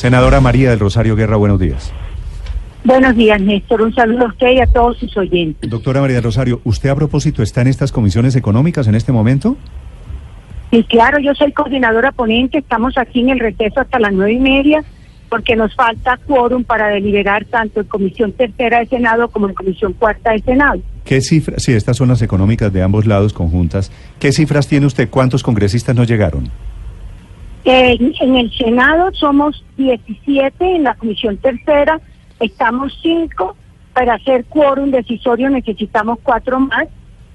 Senadora María del Rosario Guerra, buenos días. Buenos días, Néstor. Un saludo a usted y a todos sus oyentes. Doctora María del Rosario, ¿usted a propósito está en estas comisiones económicas en este momento? Sí, claro, yo soy coordinadora ponente. Estamos aquí en el receso hasta las nueve y media porque nos falta quórum para deliberar tanto en Comisión Tercera de Senado como en Comisión Cuarta de Senado. ¿Qué cifras, si estas son las económicas de ambos lados conjuntas, qué cifras tiene usted? ¿Cuántos congresistas no llegaron? En, en el Senado somos 17, en la Comisión Tercera estamos 5, para hacer quórum decisorio necesitamos cuatro más,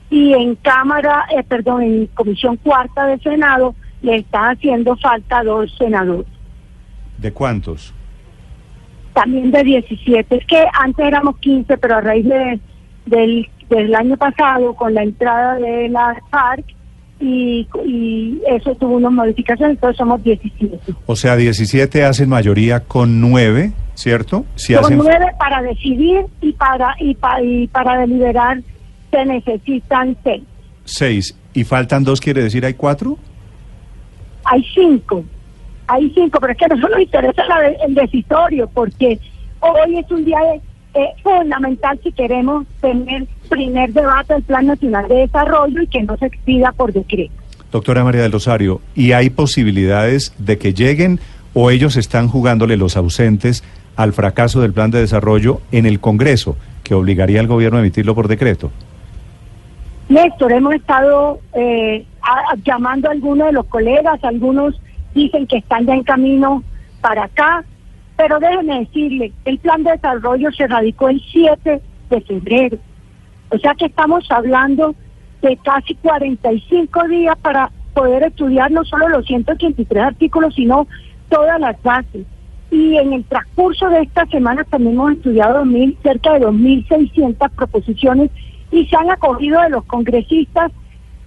y en Cámara, eh, perdón, en Comisión Cuarta de Senado le está haciendo falta dos senadores. ¿De cuántos? También de 17. Es que antes éramos 15, pero a raíz de, del, del año pasado, con la entrada de la FARC, y, y eso tuvo unas modificaciones, entonces somos 17. O sea, 17 hacen mayoría con 9, ¿cierto? Si Con hacen... nueve para decidir y para, y, pa- y para deliberar se necesitan seis. 6 y faltan dos, quiere decir hay cuatro. Hay cinco, hay cinco, pero es que a nosotros nos interesa la de- el decisorio porque hoy es un día de- eh, fundamental si queremos tener primer debate del Plan Nacional de Desarrollo y que no se expida por decreto. Doctora María del Rosario, ¿y hay posibilidades de que lleguen o ellos están jugándole los ausentes al fracaso del plan de desarrollo en el Congreso, que obligaría al gobierno a emitirlo por decreto? Néstor, hemos estado eh, a- llamando a algunos de los colegas, algunos dicen que están ya en camino para acá, pero déjenme decirle, el plan de desarrollo se radicó el 7 de febrero, o sea que estamos hablando de casi 45 días para poder estudiar no solo los 183 artículos, sino todas las bases. Y en el transcurso de esta semana también hemos estudiado 2000, cerca de 2.600 proposiciones y se han acogido de los congresistas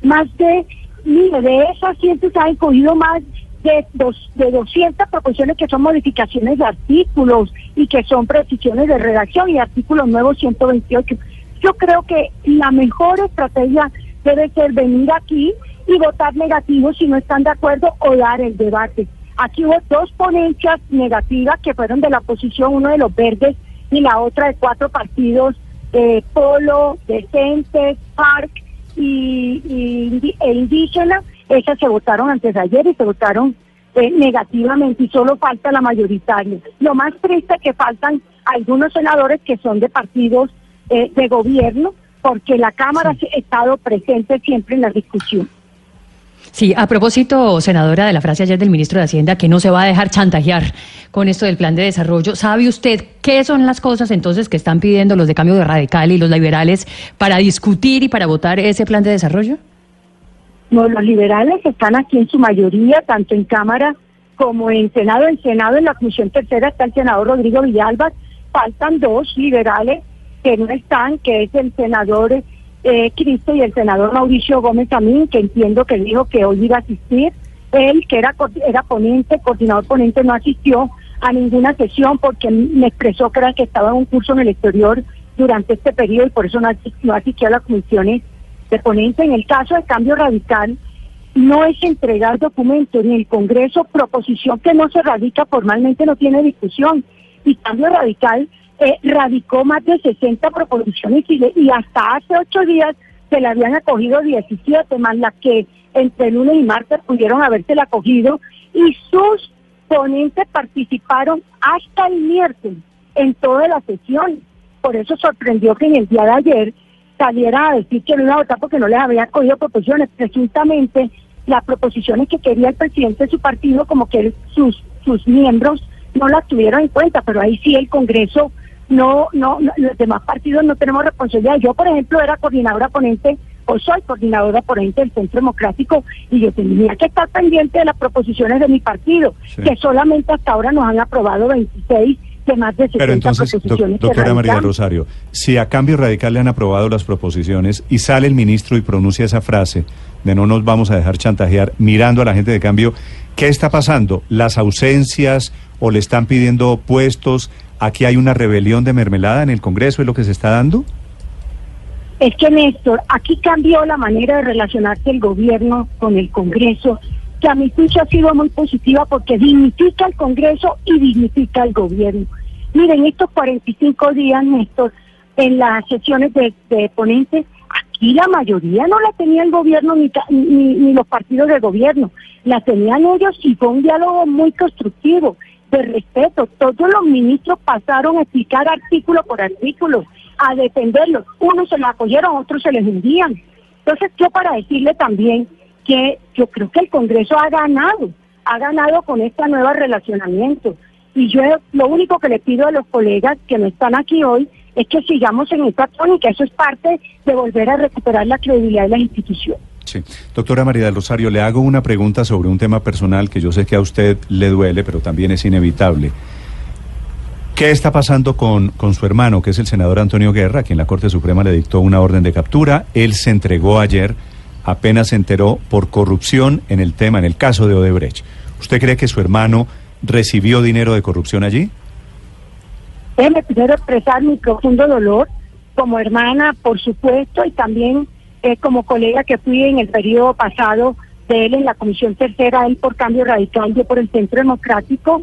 más de, mire, de esas 100 se han acogido más de, dos, de 200 proposiciones que son modificaciones de artículos y que son precisiones de redacción y artículos nuevos 128. Yo creo que la mejor estrategia debe ser venir aquí y votar negativo si no están de acuerdo o dar el debate. Aquí hubo dos ponencias negativas que fueron de la oposición, uno de los verdes y la otra de cuatro partidos, eh, Polo, Decentes, PARC y, e Indígena. Esas se votaron antes de ayer y se votaron eh, negativamente y solo falta la mayoritaria. Lo más triste es que faltan algunos senadores que son de partidos eh, de gobierno porque la Cámara ha estado presente siempre en la discusión. Sí, a propósito, senadora, de la frase ayer del ministro de Hacienda que no se va a dejar chantajear con esto del plan de desarrollo, ¿sabe usted qué son las cosas entonces que están pidiendo los de cambio de radical y los liberales para discutir y para votar ese plan de desarrollo? No, los liberales están aquí en su mayoría, tanto en Cámara como en Senado. En Senado, en la Comisión Tercera, está el senador Rodrigo Villalba. Faltan dos liberales que no están, que es el senador eh, Cristo y el senador Mauricio Gómez Amín, que entiendo que dijo que hoy iba a asistir. Él, que era, era ponente, coordinador ponente, no asistió a ninguna sesión porque me expresó que era que estaba en un curso en el exterior durante este periodo y por eso no, asi- no asistió a las comisiones de ponente. En el caso de cambio radical, no es entregar documentos ni el Congreso, proposición que no se radica formalmente, no tiene discusión. Y cambio radical eh, radicó más de 60 proposiciones y, hasta hace ocho días se le habían acogido 17, más las que entre lunes y martes pudieron haberse acogido y sus ponentes participaron hasta el miércoles en toda la sesión. Por eso sorprendió que en el día de ayer saliera a decir que no iba a votar porque no les había cogido proposiciones. Presuntamente, las proposiciones que quería el presidente de su partido, como que sus, sus miembros no las tuvieron en cuenta, pero ahí sí el Congreso, no, no, no, los demás partidos no tenemos responsabilidad. Yo, por ejemplo, era coordinadora ponente, o soy coordinadora ponente del Centro Democrático, y yo tenía que estar pendiente de las proposiciones de mi partido, Sí. que solamente hasta ahora nos han aprobado 26 de más de 60 Pero entonces, proposiciones. doctora María. Rosario, si a cambio radical le han aprobado las proposiciones y sale el ministro y pronuncia esa frase de no nos vamos a dejar chantajear mirando a la gente de cambio, ¿qué está pasando? ¿Las ausencias o le están pidiendo puestos? ¿Aquí hay una rebelión de mermelada en el Congreso? ¿Es lo que se está dando? Es que Néstor, aquí cambió la manera de relacionarse el gobierno con el Congreso que a mi juicio ha sido muy positiva porque dignifica al Congreso y dignifica al gobierno. Miren, estos 45 días, Néstor, en las sesiones de, ponentes, aquí la mayoría no la tenía el gobierno ni, ni, ni los partidos de gobierno, la tenían ellos y fue un diálogo muy constructivo, de respeto. Todos los ministros pasaron a explicar artículo por artículo, a defenderlos. Unos se lo acogieron, otros se les hundían. Entonces, yo para decirle también que yo creo que el Congreso ha ganado, ha ganado con este nuevo relacionamiento. Y yo lo único que le pido a los colegas que no están aquí hoy es que sigamos en esta tónica. Eso es parte de volver a recuperar la credibilidad de las instituciones. Sí. Doctora María del Rosario, le hago una pregunta sobre un tema personal que yo sé que a usted le duele, pero también es inevitable. ¿Qué está pasando con, con su hermano, que es el senador Antonio Guerra, quien la Corte Suprema le dictó una orden de captura? Él se entregó ayer, apenas se enteró por corrupción en el tema, en el caso de Odebrecht. ¿Usted cree que su hermano recibió dinero de corrupción allí? Déjeme primero expresar mi profundo dolor como hermana, por supuesto, y también eh, como colega que fui en el periodo pasado de él en la Comisión Tercera, él por Cambio Radical, yo por el Centro Democrático,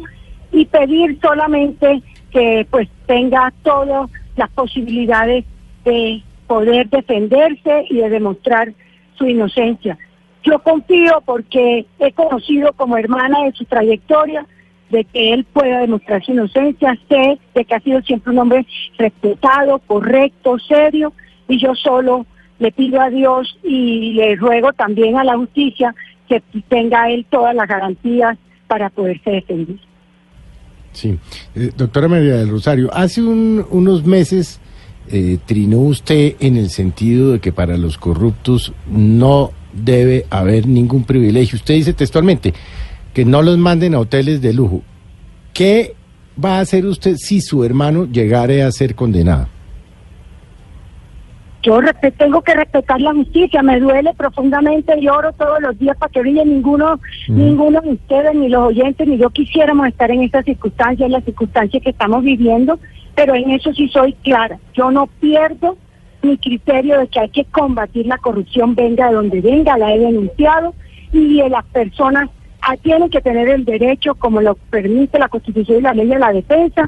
y pedir solamente que pues tenga todas las posibilidades de poder defenderse y de demostrar su inocencia. Yo confío porque he conocido como hermana de su trayectoria, de que él pueda demostrar su inocencia, sé de que ha sido siempre un hombre respetado, correcto, serio, y yo solo le pido a Dios y le ruego también a la justicia que tenga él todas las garantías para poderse defender. Sí, eh, doctora María del Rosario, hace unos meses eh, trinó usted en el sentido de que para los corruptos no debe haber ningún privilegio. Usted dice textualmente que no los manden a hoteles de lujo. ¿Qué va a hacer usted si su hermano llegare a ser condenado? Yo tengo que respetar la justicia, me duele profundamente, lloro todos los días para que brille ninguno, ninguno de ustedes, ni los oyentes, ni yo quisiéramos estar en estas circunstancias, en las circunstancias que estamos viviendo, pero en eso sí soy clara. Yo no pierdo mi criterio de que hay que combatir la corrupción, venga de donde venga, la he denunciado, y de las personas tienen que tener el derecho, como lo permite la Constitución y la ley de la defensa,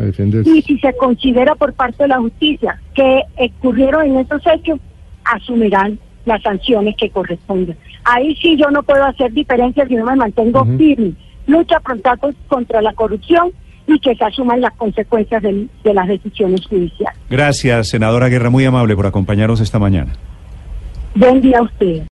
y si se considera por parte de la justicia que ocurrieron en esos hechos, asumirán las sanciones que corresponden. Ahí sí yo no puedo hacer diferencias si no me mantengo firme. Lucha pronto contra la corrupción y que se asuman las consecuencias de, de las decisiones judiciales. Gracias, senadora Guerra, muy amable por acompañarnos esta mañana. Buen día a usted.